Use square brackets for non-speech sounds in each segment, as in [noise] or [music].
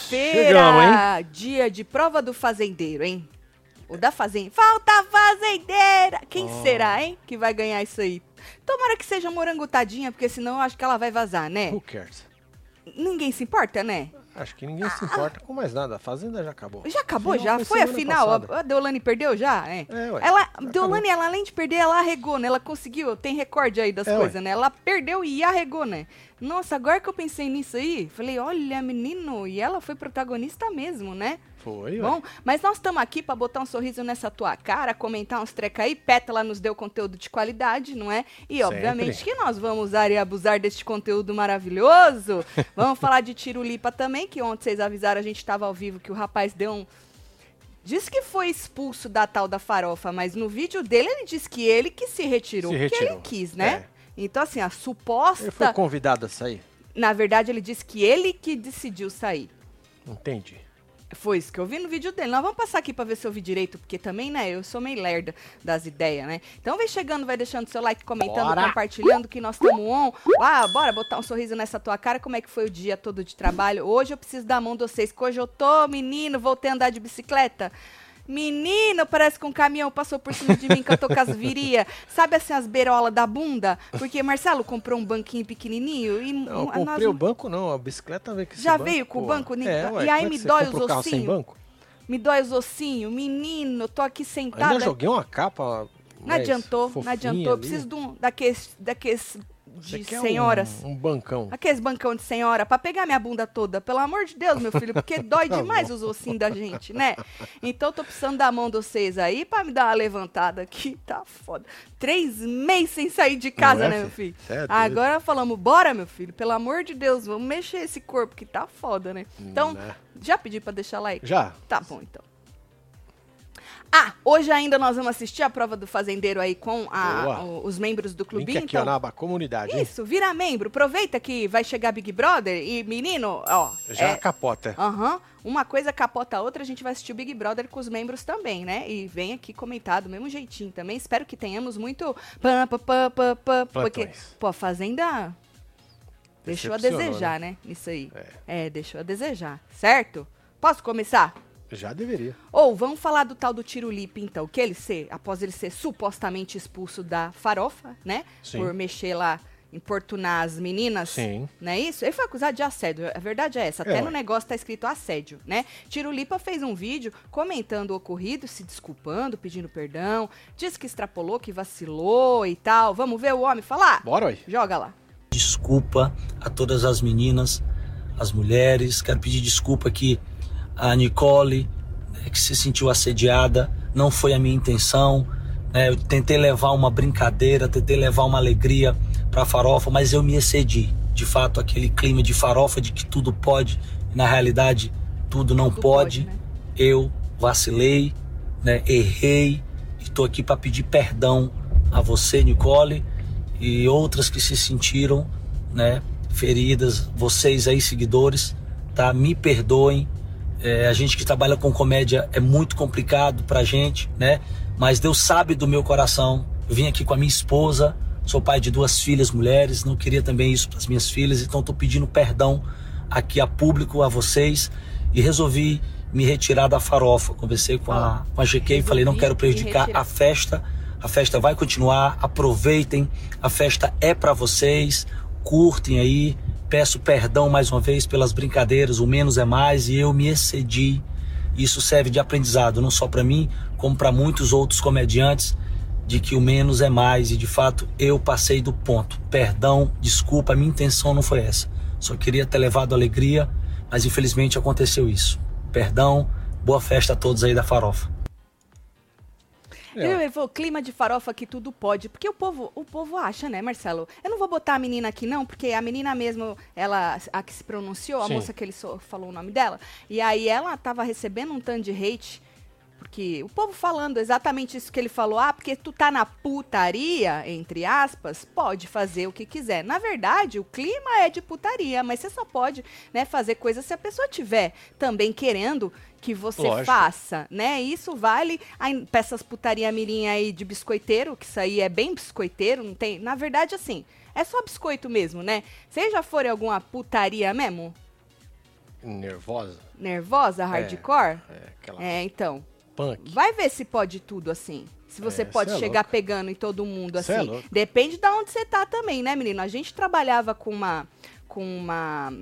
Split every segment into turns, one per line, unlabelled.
Segunda-feira, dia de prova do fazendeiro, hein? O da fazenda. Falta fazendeira! Quem
Oh.
será, hein, que vai ganhar isso aí? Tomara que seja morangutadinha, porque senão eu acho que ela vai vazar, né?
Who cares?
Ninguém se importa, né?
Acho que ninguém se importa com mais nada. A Fazenda já acabou.
Já acabou, já?
foi
Foi a final?
passada.
A, Deolane perdeu já? É.
É, ué.
Ela, Deolane, ela além de perder, ela arregou, né? Ela conseguiu, tem recorde aí das
É, ué.
coisas, né? Ela perdeu e arregou, né? Nossa, agora que eu pensei nisso aí, falei, olha, menino, e ela foi protagonista mesmo, né?
Foi, ué.
Bom, mas nós estamos aqui para botar um sorriso nessa tua cara, comentar uns treca aí. Pétala nos deu conteúdo de qualidade, não é? E
Sempre.
obviamente que nós vamos usar e abusar deste conteúdo maravilhoso. [laughs] vamos falar de Tirulipa também, que ontem vocês avisaram, a gente estava ao vivo, que o rapaz deu um. Diz que foi expulso da tal da farofa, mas no vídeo dele ele disse que ele que se retirou,
Se
porque ele
retirou.
quis, né?
É.
Então, assim, a suposta.
Ele foi convidado a sair?
Na verdade, ele disse que ele que decidiu sair.
Entendi.
Foi isso que eu vi no vídeo dele. Nós vamos passar aqui pra ver se eu vi direito, porque também, né, eu sou meio lerda das ideias, né? Então vem chegando, vai deixando seu like, comentando,
Bora!
compartilhando que nós estamos on. Ah, bora botar um sorriso nessa tua cara. Como é que foi o dia todo de trabalho? Hoje eu preciso da mão de vocês, que hoje eu tô, menino, voltei a andar de bicicleta. Menino, parece que um caminhão passou por cima de mim eu tô com as viria. Sabe assim, as beirolas da bunda? Porque Marcelo comprou um banquinho pequenininho e
Não, eu
nós
comprei
não-
o banco não, a bicicleta veio com
Já
banco,
veio com o banco?
É, ué,
E aí
é
me dói os
sem
ossinhos?
banco?
Me dói os ossinhos. Menino, eu tô aqui sentada.
Ainda joguei uma capa
Não adiantou, não adiantou. Eu
ali.
preciso de um, daqueles, daqueles de
quer um-
senhoras.
Um, bancão.
Aqueles bancão de senhora, pra pegar minha bunda toda. Pelo amor de Deus, meu filho, porque dói [laughs]
Tá
demais os ossinhos da gente, né? Então tô precisando da mão de vocês aí pra me dar uma levantada aqui. [laughs] Tá foda. Três meses sem sair de casa,
é,
né, meu
filho? Cê é.
Agora falamos, bora, meu filho, pelo amor de Deus, vamos mexer esse corpo que tá foda, né? Então,
Né?
já pedi pra deixar like?
Já.
Tá bom, então. Ah, hoje ainda nós vamos assistir a prova do fazendeiro aí com a- o- os membros do
Link
clubinho.
aqui,
então,
ó, na aba comunidade. hein?
isso, vira membro. Aproveita que vai chegar Big Brother e, menino, ó.
Já
é-
capota.
Aham. Uma coisa capota a outra, a gente vai assistir o Big Brother com os membros também, né? E vem aqui comentar do mesmo jeitinho também. Espero que tenhamos muito. Pam, pam, pam, pam, pam, porque, pô, a Fazenda deixou a desejar, né? Isso aí. É, deixou a desejar. Certo? Posso começar?
Já deveria.
Ou vamos falar do tal do Tirulipe, então, que ele ser, após ele ser supostamente expulso da farofa, né?
Sim.
Por mexer lá, importunar as meninas.
Sim.
Não é isso? Ele foi acusado de assédio. A verdade é essa. Até
É,
no negócio tá escrito assédio, né? Tirulipa fez um vídeo comentando o ocorrido, se desculpando, pedindo perdão. Disse que extrapolou, que vacilou e tal. Vamos ver o homem falar?
Bora aí.
Joga lá.
desculpa a todas as meninas, as mulheres. Quero pedir desculpa aqui a Nicole, né, que se sentiu assediada. Não foi a minha intenção. né, eu tentei levar uma brincadeira, tentei levar uma alegria para a farofa, mas eu me excedi. De fato, aquele clima de farofa de que tudo pode, na realidade, tudo não
Tudo
pode.
pode, né?
Eu vacilei, né, errei e estou aqui para pedir perdão a você, Nicole, e outras que se sentiram, né, feridas, vocês aí seguidores, tá? Me perdoem. É, a gente que trabalha com comédia é muito complicado pra gente, né? Mas Deus sabe do meu coração. Eu vim aqui com a minha esposa, sou pai de duas filhas mulheres, não queria também isso para as minhas filhas, então estou pedindo perdão aqui a público, a vocês, e resolvi me retirar da farofa. Conversei com a, com a GQ e falei, não quero prejudicar a festa. A festa vai continuar, aproveitem. A festa é para vocês. Curtem aí. Peço perdão mais uma vez pelas brincadeiras, o menos é mais e eu me excedi. Isso serve de aprendizado não só para mim, como para muitos outros comediantes de que o menos é mais e de fato eu passei do ponto. Perdão, desculpa, a minha intenção não foi essa. Só queria ter levado alegria, mas infelizmente aconteceu isso. Perdão, boa festa a todos aí da farofa.
É.
Ele levou clima de farofa que tudo pode, porque o povo, o povo acha, né, Marcelo? Eu não vou botar a menina aqui não, porque a menina mesmo, ela a que se pronunciou, a
Sim.
moça que ele falou o nome dela, e aí ela tava recebendo um tanto de hate, porque o povo falando exatamente isso que ele falou, ah, porque tu tá na putaria, entre aspas, pode fazer o que quiser. Na verdade, o clima é de putaria, mas você só pode, né, fazer coisa se a pessoa tiver também querendo que você
Lógico.
faça, né? Isso vale pra essas putaria mirim aí de biscoiteiro, que isso aí é bem biscoiteiro, não tem. Na verdade, assim, é só biscoito mesmo, né? Vocês já foram em alguma putaria mesmo?
Nervosa?
Nervosa, hardcore?
É, aquela
É, então.
Punk.
Vai ver se pode tudo assim. Se você
É,
pode
é
chegar
louco.
pegando em todo mundo
é
assim.
louco.
Depende de onde você tá também, né, menino? A gente trabalhava com uma com uma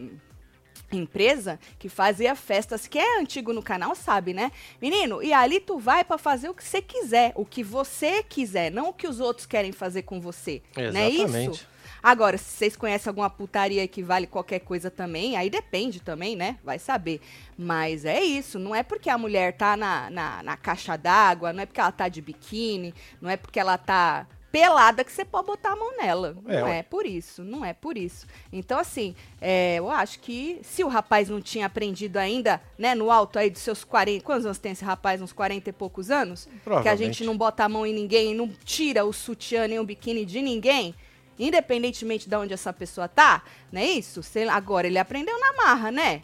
empresa que fazia festas, que é antigo no canal, sabe, né? Menino, e ali tu vai pra fazer o que você quiser, o que você quiser, não o que os outros querem fazer com você. Não é isso? Agora, se vocês conhecem alguma putaria que vale qualquer coisa também, aí depende também, né? Vai saber. Mas é isso, não é porque a mulher tá na, na, na caixa d'água, não é porque ela tá de biquíni, não é porque ela tá pelada que você pode botar a mão nela.
É,
não é por isso, não é por isso. Então, assim, é, eu acho que se o rapaz não tinha aprendido ainda, né, no alto aí dos seus 40. Quantos anos tem esse rapaz? Uns 40 e poucos anos? Que a gente não bota a mão em ninguém, não tira o sutiã nem o biquíni de ninguém, independentemente de onde essa pessoa tá, não é isso? Se- agora ele aprendeu na marra, né?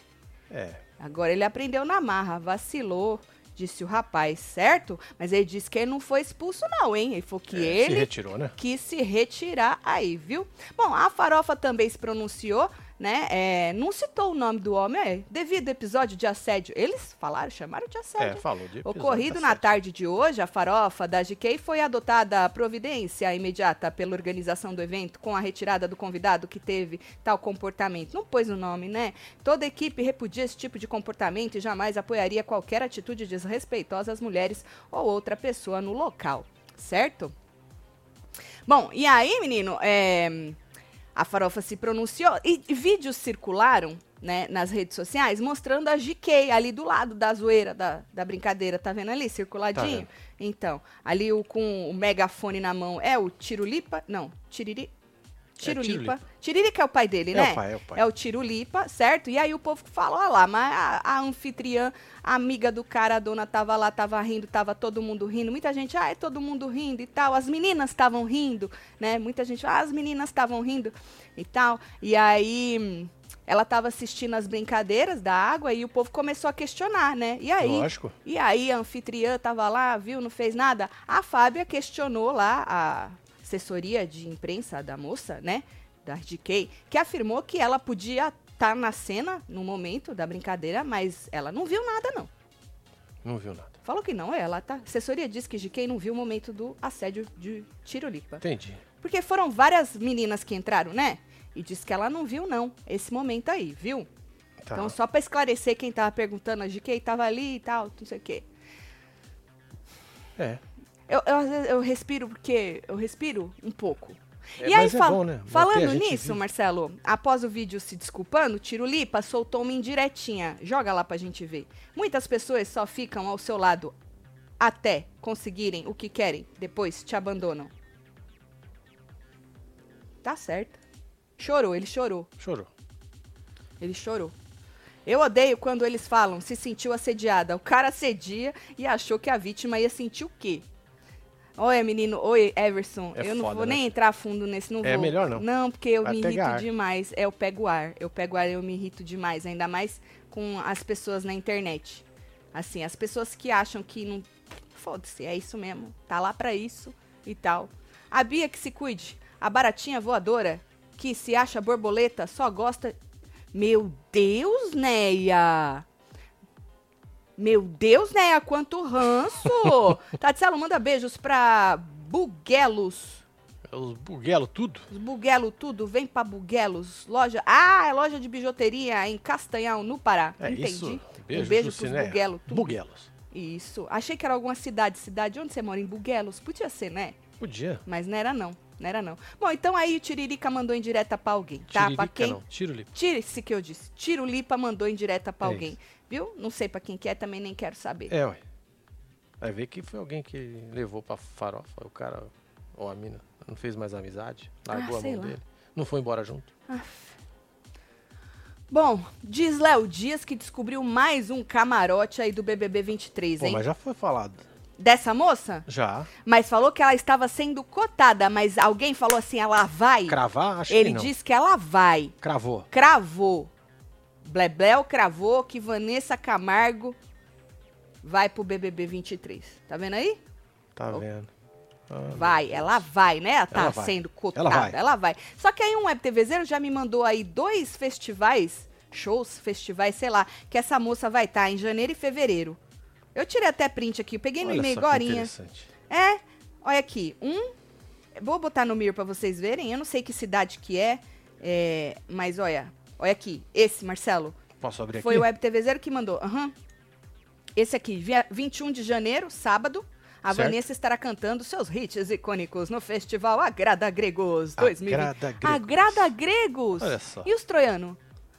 É.
Agora ele aprendeu na marra, vacilou, disse o rapaz, certo? Mas ele disse que ele não foi expulso não, hein? Ele falou que
É, Se
ele
retirou, né?
quis se retirar aí, viu? Bom, a Farofa também se pronunciou, né? É, não citou o nome do homem, é, devido ao episódio de assédio. Eles falaram, chamaram de assédio.
É, falou de
Ocorrido
tá
na tarde de hoje, a farofa da GK foi adotada a providência imediata pela organização do evento com a retirada do convidado que teve tal comportamento. Não pôs o nome, né? Toda a equipe repudia esse tipo de comportamento e jamais apoiaria qualquer atitude desrespeitosa às mulheres ou outra pessoa no local, certo? Bom, e aí, menino, é, a farofa se pronunciou e vídeos circularam né, nas redes sociais mostrando a GK ali do lado da zoeira, da, da brincadeira. Tá vendo ali, circuladinho?
vendo.
Então, ali o, com o megafone na mão é o Tirulipa? Não, Tiriri. Tirulipa.
Tirulipa.
Tiririca é o pai dele,
É
né?
o pai, é o pai.
É o Tirulipa, certo? E aí o povo falou, olha lá, mas a, a anfitriã, a amiga do cara, a dona tava lá, tava rindo, tava todo mundo rindo. Muita gente, ah, é todo mundo rindo e tal. As meninas estavam rindo, né? Muita gente, ah, as meninas estavam rindo e tal. E aí ela tava assistindo as brincadeiras da água e o povo começou a questionar, né? E aí,
Lógico.
e aí a anfitriã tava lá, viu, não fez nada. A Fábia questionou lá a assessoria de imprensa da moça, né, da RDK, que afirmou que ela podia estar na cena no momento da brincadeira, mas ela não viu nada não.
Não viu nada.
Falou que não, ela tá. A assessoria disse que GK não viu o momento do assédio de Tirolipa.
Entendi.
Porque foram várias meninas que entraram, né? E disse que ela não viu não esse momento aí, viu?
Tá.
Então, só pra esclarecer quem tava perguntando, a GK tava ali e tal, não sei o quê.
É.
Eu, eu, eu respiro porque eu respiro um pouco.
É,
e aí,
é
fal-
bom, né?
Falando nisso,
vivo.
Marcelo, após o vídeo se desculpando, Tirulipa soltou uma indiretinha. Joga lá pra gente ver. Muitas pessoas só ficam ao seu lado até conseguirem o que querem, depois te abandonam. Tá certo. Chorou, ele chorou.
Chorou.
Ele chorou. Eu odeio quando eles falam se sentiu assediada. O cara assedia e achou que a vítima ia sentir o quê? Oi, menino. Oi, Everson.
É
eu não
foda,
vou
né?
nem entrar fundo nesse, não
É
vou.
melhor não.
Não, porque eu
Vai
me irrito
ar.
demais. É, eu pego ar. Eu pego ar, eu me irrito demais. Ainda mais com as pessoas na internet. Assim, as pessoas que acham que não... Foda-se, é isso mesmo. Tá lá pra isso e tal. A Bia que se cuide. A baratinha voadora que se acha borboleta só gosta... Meu Deus, Neia! Meu Deus, Neia, quanto ranço! [laughs] Tatielo, manda beijos pra Buguelos.
Os buguelos tudo.
Os Buguelo tudo, vem pra Buguelos. Loja. Ah, é loja de bijuteria em Castanhal, no Pará.
É
Entendi.
isso.
um beijo pros
Lucinéia.
Buguelo tudo.
Buguelos.
Isso. Achei que era alguma cidade. Cidade onde você mora? Em Buguelos. Podia ser, né?
Podia.
Mas não era não. Não era não. Bom, então aí o Tiririca mandou em direta pra alguém, tá?
Tiririca
pra quem?
não. Tirulipa.
Tire-se que eu disse. Tiro Lipa mandou em direta pra
É
alguém.
isso.
Viu? Não sei pra quem que é, também nem quero saber.
É, ué. Vai ver que foi alguém que levou pra farofa. O cara, ou a mina, não fez mais amizade. Largou
Ah,
a mão
lá.
dele. Não foi embora junto.
Bom, diz Léo Dias que descobriu mais um camarote aí do BBB 23,
Pô,
hein?
mas já foi falado.
Dessa moça?
Já.
Mas falou que ela estava sendo cotada, mas alguém falou assim, ela vai?
Cravar? Acho
Ele
que não.
disse que ela vai.
Cravou.
Cravou. Blebleu cravou que Vanessa Camargo vai pro BBB 23. Tá vendo aí?
Tá vendo. Ah,
Vai, ela vai, né? Ela tá
vai.
sendo cotada,
Ela vai.
ela vai. Só que aí um web TVzeiro já me mandou aí dois festivais shows, festivais, sei lá, que essa moça vai estar em janeiro e fevereiro. Eu tirei até print aqui, eu peguei no e-mail agorinha.
interessante.
É, olha aqui, um, vou botar no mirror pra vocês verem, eu não sei que cidade que é, é, mas olha, olha aqui, esse, Marcelo,
Posso abrir
foi
aqui?
o Web TV Zero que mandou. Aham. Esse aqui, via- 21 de janeiro, sábado. A
Certo.
Vanessa estará cantando seus hits icônicos no festival Agrada Gregos 2020.
Agrada Gregos.
Agrada Gregos.
Olha só.
E os troianos?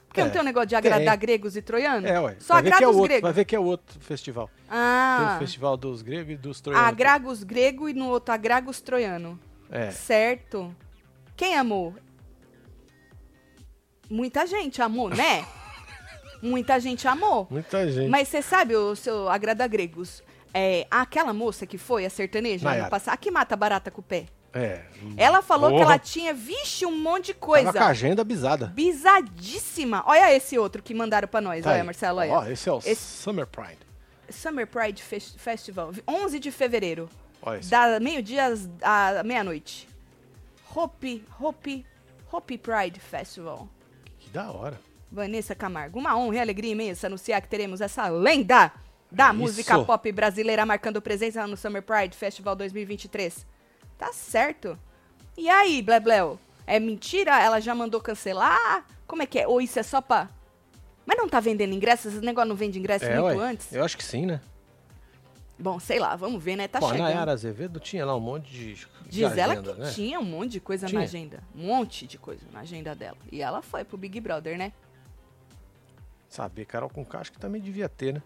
Porque não
É,
tem um negócio de agradar
tem.
gregos e troianos?
É, ué.
Só
vai que
agrada
é
os
outro,
gregos.
Vai ver que é o outro festival. Tem
Ah,
o festival dos gregos e dos troianos.
agragos grego e no outro agragos troiano.
É.
Certo. Quem amou? Muita gente amou, né? Muita gente amou.
Muita gente.
Mas você sabe, o seu agrada gregos, é, aquela moça que foi a sertaneja
Nayara.
ano passado, a que mata barata com o pé.
É.
Ela falou que
Porra,
ela tinha, vixe, um monte de coisa.
Tava com a agenda bizada.
Bizadíssima. Olha esse outro que mandaram pra nós.
Tá
olha,
aí.
Marcelo, olha.
Ó, esse é o
Esse-
Summer Pride.
Summer Pride Fes- Festival, 11 de fevereiro,
Olha esse.
da meio-dia às- à meia-noite. Hope, Hope, Hope Pride Festival.
Que da hora.
Vanessa Camargo, uma honra e alegria imensa anunciar que teremos essa lenda da
Isso.
música pop brasileira marcando presença no Summer Pride Festival 2023. Tá certo. E aí, Blebleu? É mentira? Ela já mandou cancelar? Como é que é? Ou isso é só pra... Mas não tá vendendo ingressos? Esse negócio não vende ingresso
É,
muito
ué.
antes?
Eu acho que sim, né?
Bom, sei lá, vamos ver, né? Tá
Pô, a
chegando.
Nayara Azevedo tinha lá um monte de. de
Diz ela
agenda,
que
né?
tinha um monte de coisa
Tinha.
na agenda. Um monte de coisa na agenda dela. E ela foi pro Big Brother, né?
Saber, Carol com acho que também devia ter, né?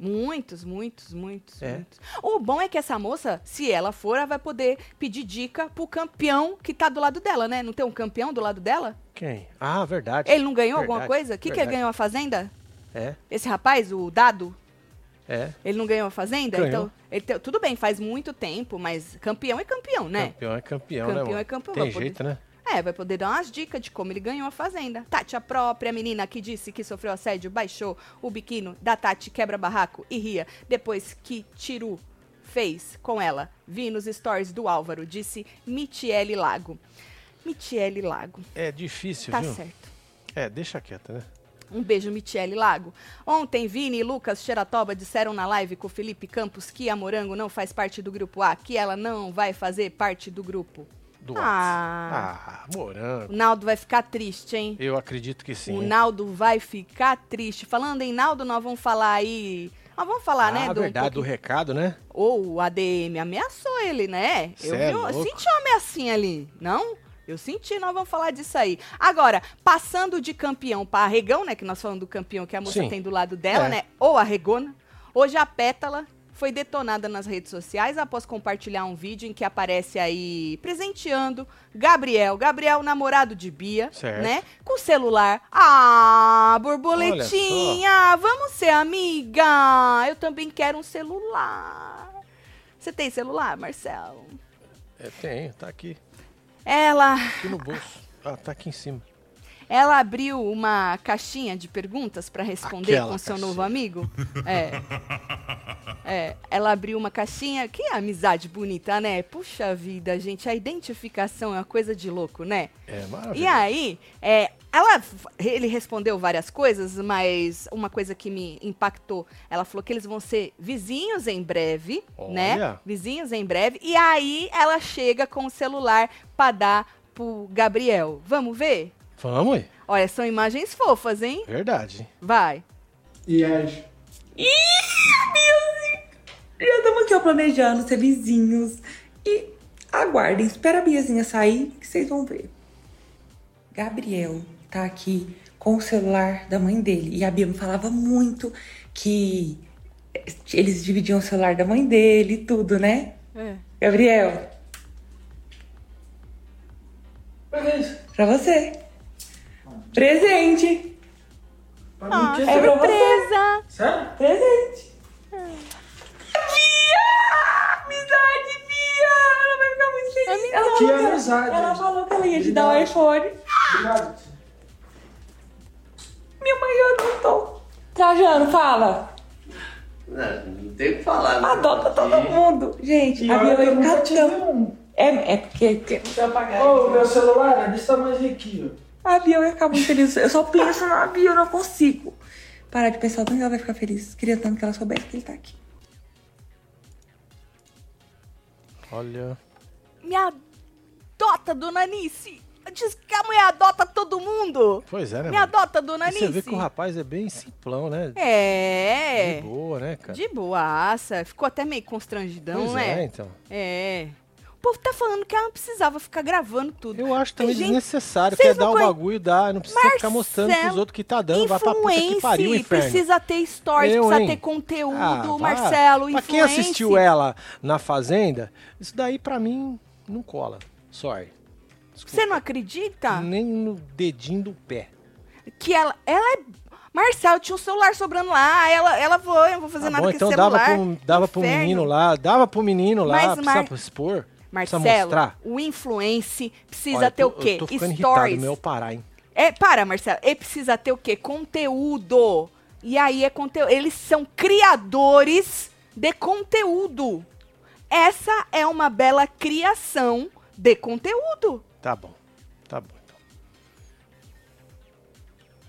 Muitos, muitos, muitos,
É.
muitos. O bom é que essa moça, se ela for, ela vai poder pedir dica pro campeão que tá do lado dela, né? Não tem um campeão do lado dela?
Quem? Ah, verdade.
Ele não ganhou alguma
Verdade,
coisa? O que, que ele
verdade.
ganhou a Fazenda?
É,
Esse rapaz, o Dado,
é.
ele não ganhou a Fazenda?
Ganhou.
Então, ele te- tudo bem, faz muito tempo, mas campeão é campeão, né?
Campeão é campeão, né,
Campeão é campeão,
Tem
vai poder-
jeito, né?
É, vai poder dar umas dicas de como ele ganhou a fazenda. Tati, a própria menina que disse que sofreu assédio, baixou o biquíni da Tati quebra-barraco e ria depois que Tiru fez com ela. Vi nos stories do Álvaro, disse Michele Lago. Michele Lago,
É difícil,
tá
viu?
certo.
É, deixa quieta, né?
Um beijo, Michele Lago. Ontem, Vini e Lucas Xeratoba disseram na live com o Felipe Campos que a Morango não faz parte do grupo A, que ela não vai fazer parte do grupo.
Do
Ah.
Ah, morango.
O Naldo vai ficar triste, hein?
Eu acredito que sim.
O? Naldo vai ficar triste. Falando em Naldo, nós vamos falar aí. Nós vamos falar,
ah,
né?
a
do-
verdade do
pouquinho-
recado, né?
Ou o ADM ameaçou ele, né?
Cê
eu
é
vi, senti uma ameaçinha ali, não? Eu senti, nós vamos falar disso aí. Agora, passando de campeão para arregão, né? Que nós falamos do campeão que a moça
Sim.
tem do lado dela,
É.
né? Ou arregona. Hoje a Pétala foi detonada nas redes sociais após compartilhar um vídeo em que aparece aí presenteando Gabriel. Gabriel, namorado de Bia,
Certo.
né? Com celular. Ah, borboletinha, vamos ser amiga. Eu também quero um celular. Você tem celular, Marcelo?
É, tem, tá aqui.
Ela,
Aqui no bolso. Ah, tá aqui em cima.
ela abriu uma caixinha de perguntas para responder
Aquela
com seu
caixinha.
novo amigo. É. É, ela abriu uma caixinha. Que amizade bonita, né? Puxa vida, gente, a identificação é uma coisa de louco, né?
É maravilhoso.
E aí, é, ela, ele respondeu várias coisas, mas uma coisa que me impactou, ela falou que eles vão ser vizinhos em breve, né?
Olha.
Vizinhos em breve. E aí ela chega com o celular pra dar pro Gabriel. Vamos ver?
Vamos aí.
Olha, são imagens fofas, hein?
Verdade.
Vai.
E aí?
Já estamos aqui ó, planejando ser vizinhos. E aguardem, espera a Biazinha sair que vocês vão ver. Gabriel tá aqui com o celular da mãe dele. E a Bia me falava muito que eles dividiam o celular da mãe dele e tudo, né?
É.
Gabriel,
Beleza.
pra você. Presente.
Pra que
é pra você.
Surpresa!
Sério?
Presente. Bia! Amizade, Bia! Ela vai ficar muito feliz. Ela
Que
falou
amizade.
Ela falou que ela ia te dar um iPhone.
Obrigado.
Trajano, fala.
Não, não tem o que falar. né?
Adota todo mundo. Gente,
E
a
tive
tão...
um.
É, é porque... que-
Ô, meu celular é desse tamanhozinho aqui, ó.
A Bia vai ficar muito feliz. Eu só penso na Bia, eu não consigo. Parar de pensar o tanto que ela vai ficar feliz. Queria tanto que ela soubesse que ele tá aqui.
Olha.
Me adota, dona Anice. Diz que a mulher adota todo mundo.
Pois é, né?
Me
mano?
adota, dona
E
Anice.
você vê que o rapaz é bem simplão, né?
É.
De boa, né, cara?
De boaça. Ficou até meio constrangidão,
pois
né?
é, então.
É. O povo tá falando que ela não precisava ficar gravando tudo.
Eu acho também
gente-
desnecessário. Quer dar o
conhe-
bagulho, dá. Não precisa ficar mostrando pros
Marcelo,
outros que tá dando. Vai pra puta que pariu, inferno.
precisa ter stories,
Eu,
precisa
hein?
ter conteúdo,
Ah.
Marcelo,
Pra quem assistiu ela na Fazenda, isso daí pra mim não cola. Sorry. Desculpa.
Você não acredita?
Nem no dedinho do pé.
Que ela, ela é... Marcelo, tinha um celular sobrando lá, ela, ela foi, eu não vou fazer
Tá
nada
bom,
com
então
esse
dava,
celular.
pro, dava pro menino lá, dava pro menino lá,
Mas,
precisa
Mar-
expor,
Marcelo,
mostrar.
o influence precisa
Olha,
ter o quê?
Eu tô ficando irritado,
Stories.
meu parar, hein?
É, para, Marcelo. Ele precisa ter o quê? Conteúdo. E aí é conteúdo. Eles são criadores de conteúdo. Essa é uma bela criação de conteúdo.
Tá bom, tá bom então.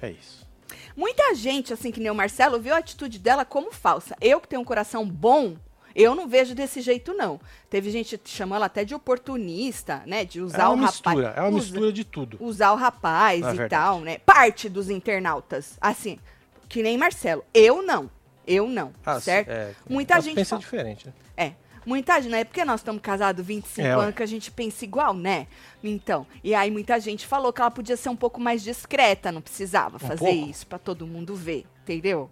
É isso.
Muita gente, assim que nem o Marcelo, viu a atitude dela como falsa. Eu que tenho um coração bom, eu não vejo desse jeito, não. Teve gente chamou ela até de oportunista, né? De usar
é
o
uma
rapaz.
mistura, é uma
usa-
mistura de tudo.
usar o rapaz
Na
e
verdade.
tal, né? Parte dos internautas. Assim, que nem Marcelo. Eu não. Eu não.
Ah,
certo?
é,
Muita gente.
pensa
fala-
diferente, né?
Muita gente, não é porque nós estamos casados 25
É, ué.
anos que a gente pensa igual, né? Então, e aí muita gente falou que ela podia ser um pouco mais discreta, não precisava fazer
pouco?
isso pra todo mundo ver, entendeu?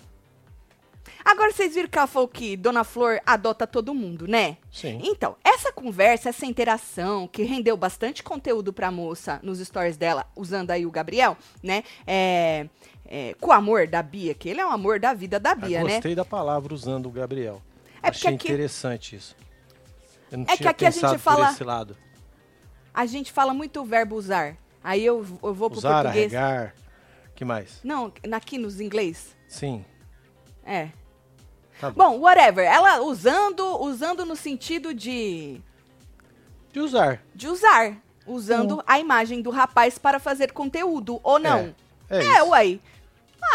Agora vocês viram que ela falou que Dona Flor adota todo mundo, né?
Sim.
Então, essa conversa, essa interação, que rendeu bastante conteúdo pra moça nos stories dela, usando aí o Gabriel, né? É, é, com o amor da Bia, que ele é o amor da vida da
Eu
Bia, né?
gostei da palavra usando o Gabriel.
É porque
Achei
aqui-
interessante isso.
É que aqui a gente fala-. A gente fala muito o verbo usar. Aí eu, eu vou pro
Usar,
português.
arregar, que mais?
Não, aqui nos inglês.
Sim,
É.
tá bom.
Bom, whatever. Ela usando, usando no sentido de
De usar.
de usar, usando a imagem do rapaz para fazer conteúdo ou não.
É, é
É, uai.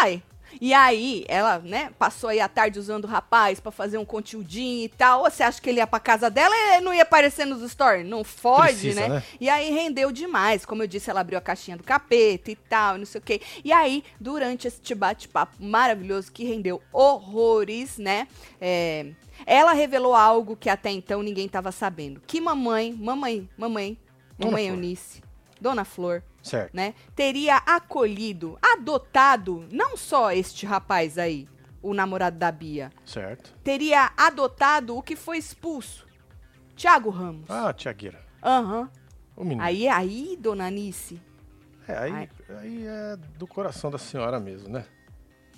Ai. E aí, ela, né, passou aí a tarde usando o rapaz pra fazer um conteúdinho e tal. Ou você acha que ele ia pra casa dela e não ia aparecer nos stories? Não fode,
Precisa,
né?
né?
E aí rendeu demais. Como eu disse, ela abriu a caixinha do capeta e tal, e não sei o quê. E aí, durante esse bate-papo maravilhoso que rendeu horrores, né? é, ela revelou algo que até então ninguém tava sabendo. Que mamãe, mamãe, mamãe,
Dona
mamãe
Flor.
Eunice, Dona Flor,
Certo.
né, teria acolhido, adotado, não só este rapaz aí, o namorado da Bia,
Certo.
teria adotado o que foi expulso, Tiago Ramos.
Ah, Tiagueira.
Aham.
O menino.
Aí, aí, dona Anice,
é, aí,
Ai.
aí é do coração da senhora mesmo, né?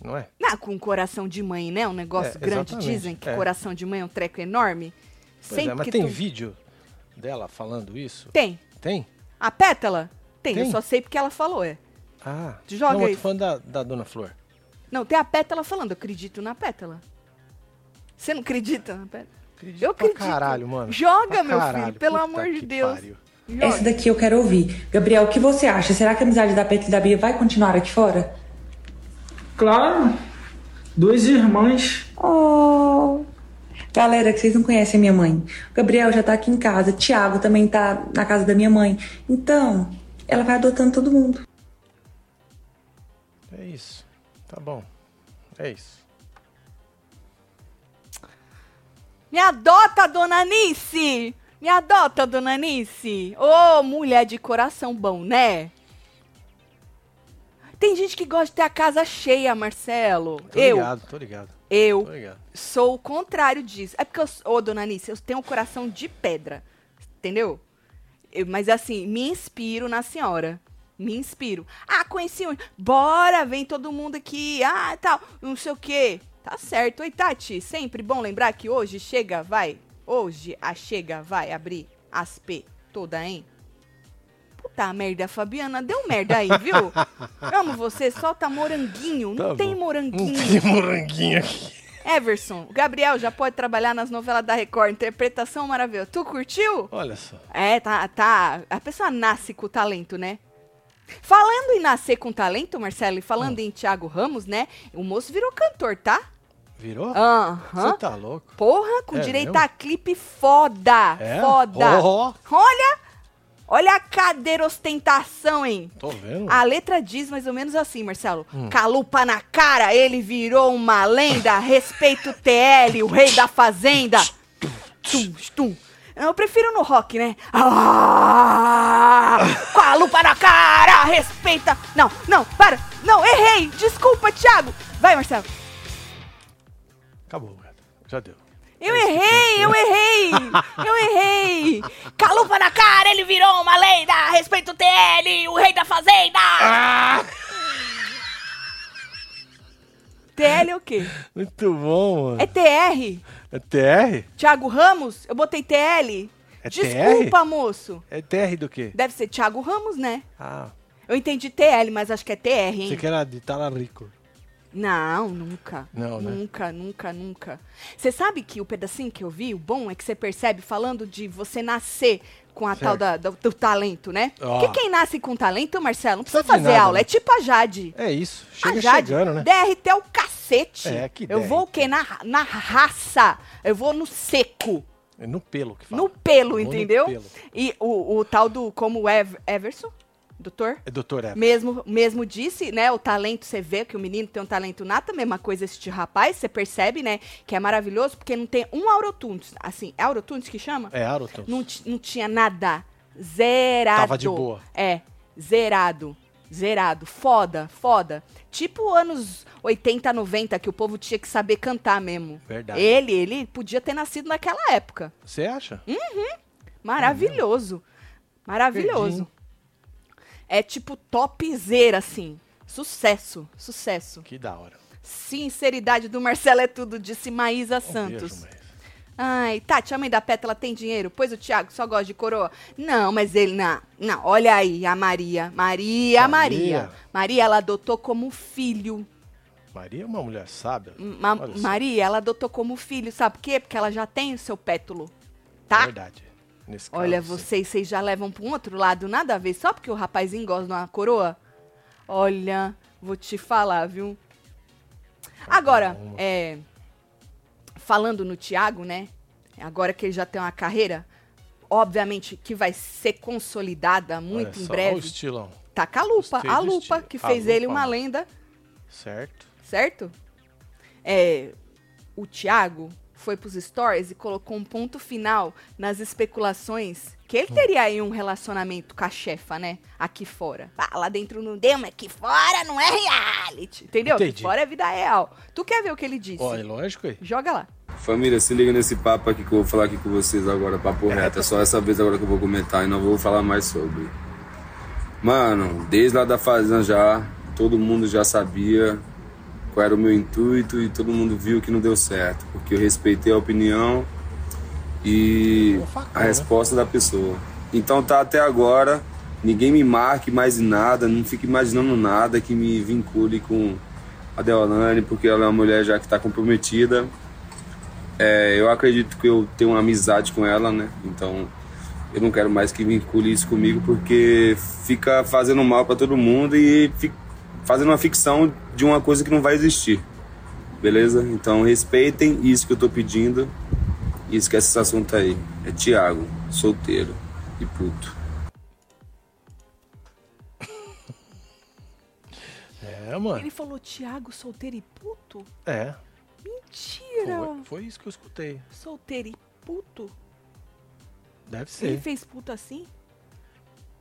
Não é?
ah, com coração de mãe, né, um negócio
É,
grande,
exatamente,
dizem que
é.
coração de mãe é um treco enorme.
Pois é, mas
que
tem
tu-
vídeo dela falando isso?
Tem.
Tem?
A pétala? Tem, eu
Tem?
só sei porque ela falou, é.
Ah,
Joga
não, eu tô falando da, da Dona Flor.
Não, tem a pétala falando, eu acredito na pétala. Você não acredita na pétala?
Acredito
Eu acredito.
caralho, mano.
Joga,
Pra
meu
caralho,
filho, pelo
puta
amor de Deus.
pariu.
Joga.
Essa daqui eu quero ouvir. Gabriel, o que você acha? Será que a amizade da Pet e da Bia vai continuar aqui fora?
Claro, duas irmãs.
Oh. Galera, que vocês não conhecem a minha mãe. O Gabriel já tá aqui em casa. Tiago também tá na casa da minha mãe. Então, ela vai adotando todo mundo.
É isso. Tá bom. É isso.
Me adota, dona Anice! Me adota, dona Anice! Ô, mulher de coração bom, né? Tem gente que gosta de ter a casa cheia, Marcelo.
Tô
eu,
ligado, tô ligado.
eu
Tô ligado.
sou o contrário disso. É porque eu, ô, dona Anice, eu tenho um coração de pedra. Entendeu? Eu- mas assim, me inspiro na senhora. Me inspiro. Ah, conheci um. Bora, vem todo mundo aqui. Ah, tal. Não sei o quê. Tá certo. Oi, Tati. Sempre bom lembrar que hoje chega, vai. Hoje a chega vai abrir as P toda, hein? Puta merda, Fabiana. Deu merda aí, viu? [laughs] Amo você. Solta moranguinho. Não
Tá
tem
bom.
moranguinho.
Não tem moranguinho aqui.
Everson, o Gabriel já pode trabalhar nas novelas da Record. Interpretação maravilhosa. Tu curtiu?
Olha só.
É, tá, tá. A pessoa nasce com o talento, né? Falando em nascer com talento, Marcelo, e falando em Thiago Ramos, né? O moço virou cantor, tá?
Virou?
Aham.
Você tá louco?
Porra, com
É
direito
mesmo?
a clipe foda.
É?
Foda.
Ó.
Olha! Olha a cadeira ostentação, hein?
Tô vendo.
A letra diz mais ou menos assim, Marcelo.
Hum.
Calupa na cara, ele virou uma lenda. [laughs] Respeito o TL, o rei da fazenda. Tum, tum. Eu prefiro no rock, né? Ah, [laughs] com a lupa na cara, respeita. Não, não, para. Não, errei. Desculpa, Thiago. Vai, Marcelo.
Acabou. Já deu.
Eu errei, eu errei, eu errei. Calupa na cara, ele virou uma lenda. Respeita o TL, o rei da fazenda. TL é o quê?
Muito bom, mano.
É TR?
É TR?
Thiago Ramos? Eu botei TL.
É
Desculpa, moço.
É TR do quê?
Deve ser Thiago Ramos, né?
Ah,
Eu entendi TL, mas acho que é TR,
você
hein?
que era de Talarico.
Não, nunca.
Não, né?
Nunca, nunca, nunca. Você sabe que o pedacinho que eu vi, o bom é que você percebe falando de você nascer com a tal
Certo.
da, do, do talento, né?
Ó.
Porque quem nasce com talento, Marcelo, não precisa
Precisa
fazer
nada,
aula.
né?
É tipo a Jade.
É isso.
a
Chega
Jade,
chegando, né?
DRT é o cacete.
É, que
Eu vou o quê? Na, na raça. Eu vou no seco.
É no pelo que fala.
No pelo,
Vou no
entendeu?
pelo.
E o, o tal do, como o Ev Everson, doutor,
É doutor Ever.
mesmo, mesmo disse, né? O talento, você vê que o menino tem um talento nato, mesma coisa este rapaz, você percebe, né? Que é maravilhoso, porque não tem um Aurotunes. Assim, é Aurotunes que chama?
É Aroton.
Não, não tinha nada. Zerado.
Tava de boa.
É, zerado. Zerado. Foda, foda. Tipo anos 80, 90, que o povo tinha que saber cantar mesmo.
Verdade.
Ele, ele podia ter nascido naquela época.
Você acha?
Maravilhoso. Maravilhoso.
Perdi,
É tipo topzera, assim. Sucesso, sucesso.
Que da hora.
Sinceridade do Marcelo é tudo, disse Maísa
Um
Santos.
beijo,
Ai, Tati, a mãe da Pétala tem dinheiro? Pois o Thiago só gosta de coroa? Não, mas ele, não. Não, olha aí, a Maria. Maria, Maria.
Maria.
Maria, ela adotou como filho.
Maria é uma mulher sábia.
Ma-. Maria, ela adotou como filho, sabe por quê? Porque ela já tem o seu pétulo. Tá?
Verdade. Nesse caso,
Olha, vocês, vocês já levam para um outro lado, nada a ver, só porque o gosta de uma coroa? Olha, vou te falar, viu? Agora,
uma.
é, falando no Thiago, né? Agora que ele já tem uma carreira, obviamente que vai ser consolidada muito em breve.
Olha o estilão.
Tá com a lupa, a lupa,
estilo.
que fez ele
lupa.
uma lenda,
Certo.
certo? É, o Thiago foi pros stories e colocou um ponto final nas especulações que ele teria aí um relacionamento com a chefa, né? Aqui fora. Ah, lá dentro não deu, mas aqui fora não é reality. Entendeu? Aqui
Entendi.
fora é vida real. Tu quer ver o que ele disse?
Olha, lógico aí.
Joga lá.
Família, se liga nesse papo aqui que eu vou falar aqui com vocês agora, papo reto. É só essa vez agora que eu vou comentar e não vou falar mais sobre. Mano, desde lá da fazenda já, todo mundo já sabia qual era o meu intuito e todo mundo viu que não deu certo. Porque eu respeitei a opinião e
facão,
a
né?
resposta da pessoa. Então tá até agora, ninguém me marque mais em nada, não fique imaginando nada que me vincule com a Deolane, porque ela é uma mulher já que está comprometida. É, eu acredito que eu tenho uma amizade com ela, né? Então eu não quero mais que vincule isso comigo porque fica fazendo mal para todo mundo e fi- fazendo uma ficção de uma coisa que não vai existir. Beleza? Então respeitem isso que eu tô pedindo e esquece esse assunto aí. É Thiago, solteiro e puto.
É, mano.
Ele falou Thiago solteiro e puto?
É.
Mentira!
Foi, foi isso que eu escutei.
Solteiro e puto?
Deve
Ele
ser.
fez puto assim?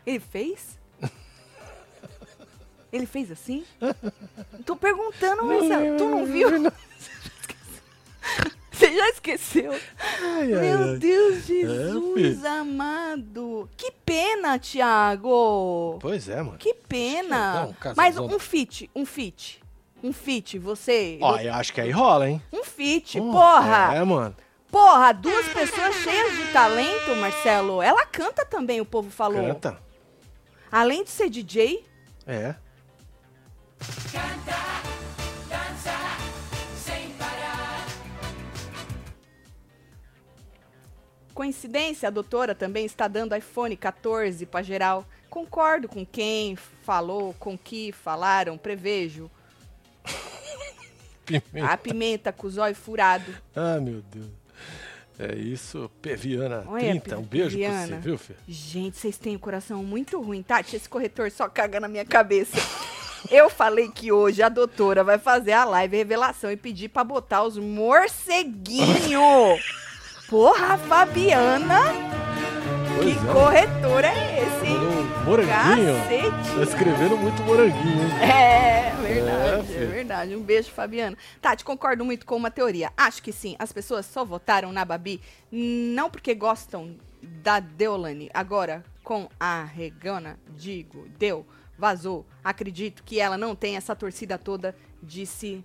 Ele fez? Ele fez assim? [laughs] Tô perguntando, Marcelo. Tu não viu? [laughs] Você já esqueceu?
Ai, ai,
Meu
ai.
Deus, Jesus
filho.
amado. Que pena, Thiago.
Pois é, mano.
Que pena.
Não, casalzão.
Mas um fit, um fit. Um fit, você.
Ó, eu acho que aí rola, hein?
Um fit,
Hum,
porra.
É, mano.
Porra, duas pessoas cheias de talento, Marcelo. Ela canta também, o povo falou.
Canta.
Além de ser DJ,
É.
coincidência, a doutora também está dando iPhone 14 pra geral. Concordo com quem falou, com que falaram, prevejo.
Pimenta.
A pimenta com o zóio furado.
Ah, meu Deus. É isso, Peviana
Olha,
30. Um beijo pra
Peviana.
você, viu?
Gente, vocês têm o coração muito ruim, Tati. Esse corretor só caga na minha cabeça. Eu falei que hoje a doutora vai fazer a live revelação e pedir pra botar os morceguinhos. Porra, Fabiana,
Pois
que
é.
corretor é esse, hein?
Moranguinho. Tá
Cacete.
escrevendo muito moranguinho, hein?
É, verdade, é,
filho.
verdade. Um beijo, Fabiana. Tati, concordo muito com uma teoria. Acho que sim, as pessoas só votaram na Babi não porque gostam da Deolane. Agora, com a Regana, digo, deu, vazou. Acredito que ela não tem essa torcida toda, disse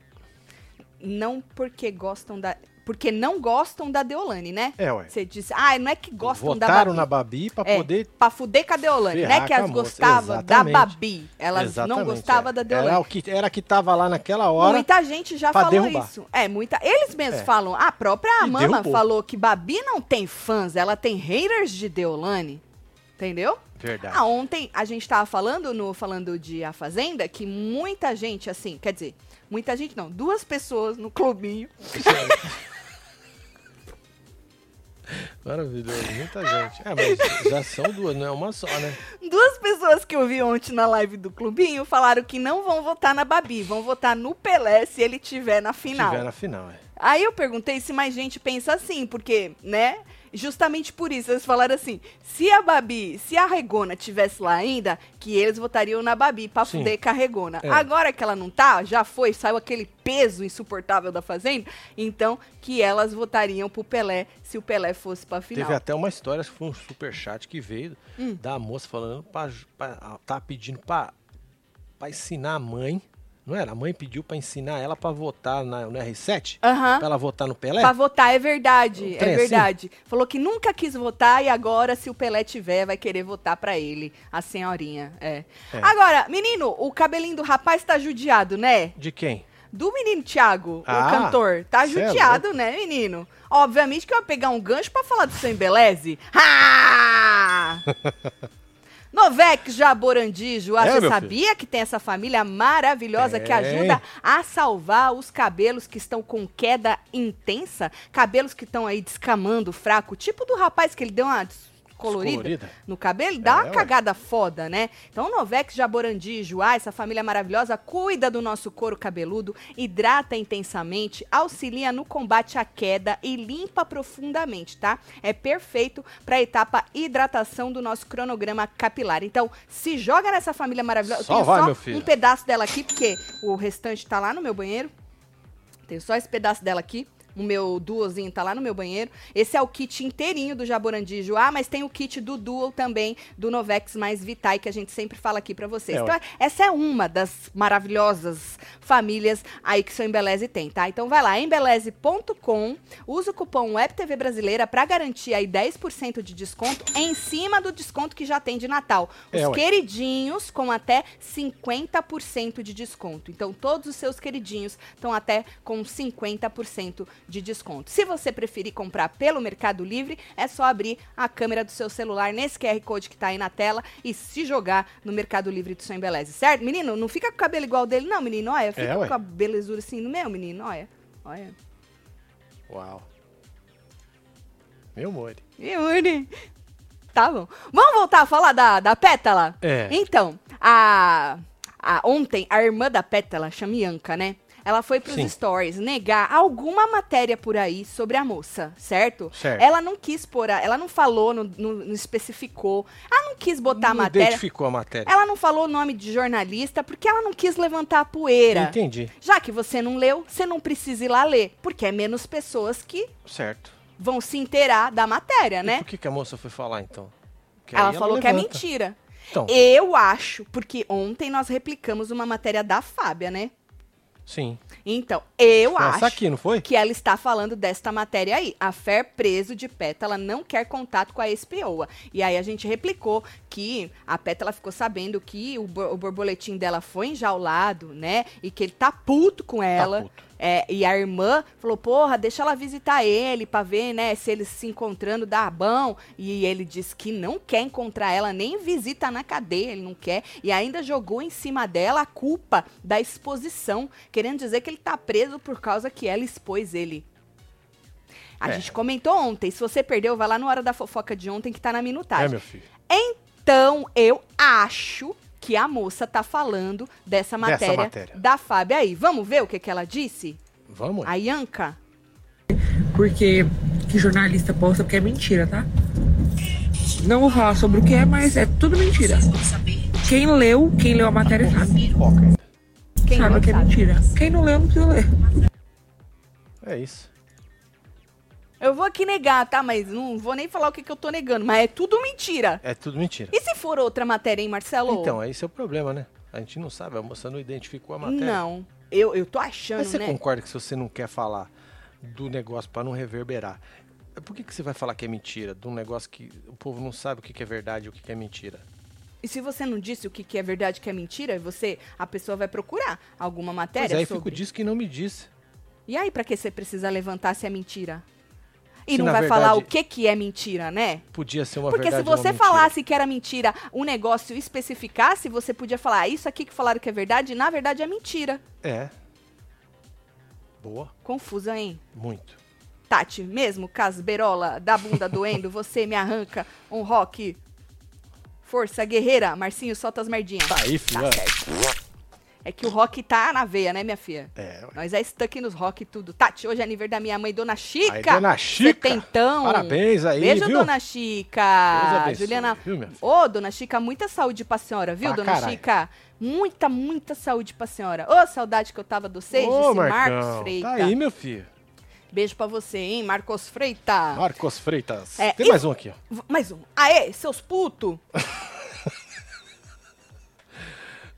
não porque gostam da... Porque não gostam da Deolane, né?
É, ué.
Você disse, ah, não é que gostam da
Votaram
Babi.
na Babi pra
É,
poder
pra fuder com a Deolane. Não é que elas gostavam da. Babi. Elas não
Exatamente,
gostavam
é.
da Deolane.
Era, o que, era que tava lá naquela hora.
Muita gente já falou
derrubar.
isso. É, muita. Eles mesmos
É.
falam. A própria
E
Mama
derrubou.
falou que Babi não tem fãs, ela tem haters de Deolane. Entendeu?
Verdade.
Ah, ontem a gente tava falando no falando de A Fazenda que muita gente assim, quer dizer, muita gente não, duas pessoas no clubinho. [laughs]
Maravilhoso, muita gente. É, mas já são duas, não é uma só, né?
Duas pessoas que eu vi ontem na live do clubinho falaram que não vão votar na Babi, vão votar no Pelé se ele tiver na final.
Tiver na final, é.
Aí eu perguntei se mais gente pensa assim, porque, né? Justamente por isso, eles falaram assim: se a Babi, se a Regona tivesse lá ainda, que eles votariam na Babi pra
Sim.
fuder com a Regona.
É.
Agora que ela não tá, já foi, saiu aquele peso insuportável da Fazenda, então que elas votariam pro Pelé se o Pelé fosse pra final.
Teve até uma história, foi um superchat que veio
Hum.
da moça falando pra, pra, tá pedindo pra, pra ensinar a mãe. Não era? A mãe pediu pra ensinar ela pra votar na, no R7?
Aham.
Pra ela votar no Pelé?
Pra votar, é verdade, é
assim?
verdade. Falou que nunca quis votar e agora, se o Pelé tiver, vai querer votar pra ele, a senhorinha. É.
É.
Agora, menino, o cabelinho do rapaz tá judiado, né?
De quem?
Do menino Thiago,
Ah,
o cantor. Tá
é
judiado, né, menino? Obviamente que eu ia pegar um gancho pra falar do seu embeleze. Ah! [laughs] Novex Jaborandijo, ah,
É,
você sabia que tem essa família maravilhosa que
Tem.
ajuda a salvar os cabelos que estão com queda intensa? Cabelos que estão aí descamando fraco, tipo do rapaz que ele deu uma Descolorida. no cabelo, dá
É,
uma
ué.
cagada foda, né? Então, Novex Jaborandi, Juá, essa família maravilhosa, cuida do nosso couro cabeludo, hidrata intensamente, auxilia no combate à queda e limpa profundamente, tá? É perfeito para a etapa hidratação do nosso cronograma capilar. Então, se joga nessa família maravilhosa.
Só vai,
só
meu filho.
um pedaço dela aqui, porque o restante tá lá no meu banheiro. Tenho só esse pedaço dela aqui. O meu duozinho tá lá no meu banheiro. Esse é o kit inteirinho do Jaborandijo. Ah, mas tem o kit do Duo também, do Novex mais Vitae, que a gente sempre fala aqui pra vocês.
É,
então, essa é uma das maravilhosas famílias aí que seu Embeleze tem, tá? Então vai lá, embeleze.com, usa o cupom WebTV Brasileira pra garantir aí 10% de desconto em cima do desconto que já tem de Natal. Os
É,
queridinhos com até 50% de desconto. Então, todos os seus queridinhos estão até com 50% de desconto. Se você preferir comprar pelo Mercado Livre, é só abrir a câmera do seu celular nesse QR Code que tá aí na tela e se jogar no Mercado Livre do seu Embeleze, certo? Menino, não fica com o cabelo igual dele, não, menino. Olha, fica
É,
com a belezura assim no meu, menino. Olha, olha.
Uau. Meu amor.
Yuri. Tá bom. Vamos voltar a falar da, da Pétala?
É.
Então, a, a- ontem, a irmã da Pétala, chama Ianca, né? Ela foi pros
Sim.
stories negar alguma matéria por aí sobre a moça, certo?
Certo.
Ela não quis pôr, a- ela não falou, não, não- não especificou. Ela não quis botar a
não
matéria.
identificou a matéria.
Ela não falou o nome de jornalista porque ela não quis levantar a poeira.
Entendi.
Já que você não leu, você não precisa ir lá ler, porque é menos pessoas que
Certo.
vão se inteirar da matéria,
E
né?
por que, que a moça foi falar, então?
Ela falou que é mentira.
Então,
Eu acho, porque ontem nós replicamos uma matéria da Fábia, né?
Sim.
Então, eu
Foi
acho
Essa aqui, não foi?
que ela está falando desta matéria aí. A Fer preso de Pétala não quer contato com a ex-peoa. E aí a gente replicou que a Pétala ficou sabendo que o, o borboletim dela foi enjaulado, né? E que ele tá puto com ela.
puto.
É, e a irmã falou, porra, deixa ela visitar ele pra ver, né, se eles se encontrando dá bom. E ele disse que não quer encontrar ela, nem visita na cadeia, ele não quer. E ainda jogou em cima dela a culpa da exposição, querendo dizer que ele tá preso por causa que ela expôs ele. A
É.
gente comentou ontem, se você perdeu, vai lá no Hora da Fofoca de ontem que tá na minutagem.
É, meu filho.
Então, eu acho que a moça tá falando dessa matéria,
matéria.
da Fábia aí. Vamos ver o que, que ela disse?
Vamos?
A Yanka?
Porque que jornalista posta porque é mentira, tá? Não vou falar sobre o que é, mas é tudo mentira. Quem leu, quem leu a matéria sabe.
Quem
sabe
não
que é mentira. Quem não leu, não precisa ler.
É isso.
Eu vou aqui negar, tá? Mas não vou nem falar o que, que eu tô negando, mas é tudo mentira.
É tudo mentira.
E se for outra matéria, hein, Marcelo?
Então, esse é o problema, né? A gente não sabe, a moça não identificou a matéria.
Não. Eu, eu tô achando,
Mas você
né?
concorda que se você não quer falar do negócio pra não reverberar, por que, que você vai falar que é mentira? De um negócio que o povo não sabe o que, que é verdade e o que, que é mentira.
E se você não disse o que, que é verdade e o que é mentira, você, a pessoa vai procurar alguma matéria
aí
sobre.
fico disso que não me disse.
E aí, pra que você precisa levantar se é mentira? E
Se
não vai falar
verdade-
o que, que é mentira, né?
Podia ser uma
Porque se
verdade ou uma
você falasse que era mentira, o negócio especificasse, você podia falar, "Ah, isso aqui que falaram que é verdade, e na verdade é mentira.
É. Boa,
Confusa, hein?
muito.
Tati, mesmo Casberola da bunda doendo, você me arranca um rock. Força guerreira, Marcinho, solta as merdinhas.
Tá aí,
Tá
filha.
certo. É que o rock tá na veia, né, minha filha?
É, ué.
Nós é stuck nos rock e tudo. Tati, hoje é aniversário da minha mãe, Dona Chica.
Aí, Dona Chica.
Setentão.
Parabéns aí,
Beijo,
viu?
Dona Chica.
Abençoe,
Juliana. Ô, Dona Chica, muita saúde pra senhora, viu, Dona
caralho.
Chica? Muita, muita saúde pra senhora. Ô, saudade que eu tava do seis,
Ô,
disse
Marcão,
Marcos Freitas.
Tá aí, meu filho.
Beijo pra você, hein, Marcos Freitas.
Marcos Freitas.
É,
Tem
e-
mais um aqui, ó.
Mais um. Aê, seus putos. [laughs]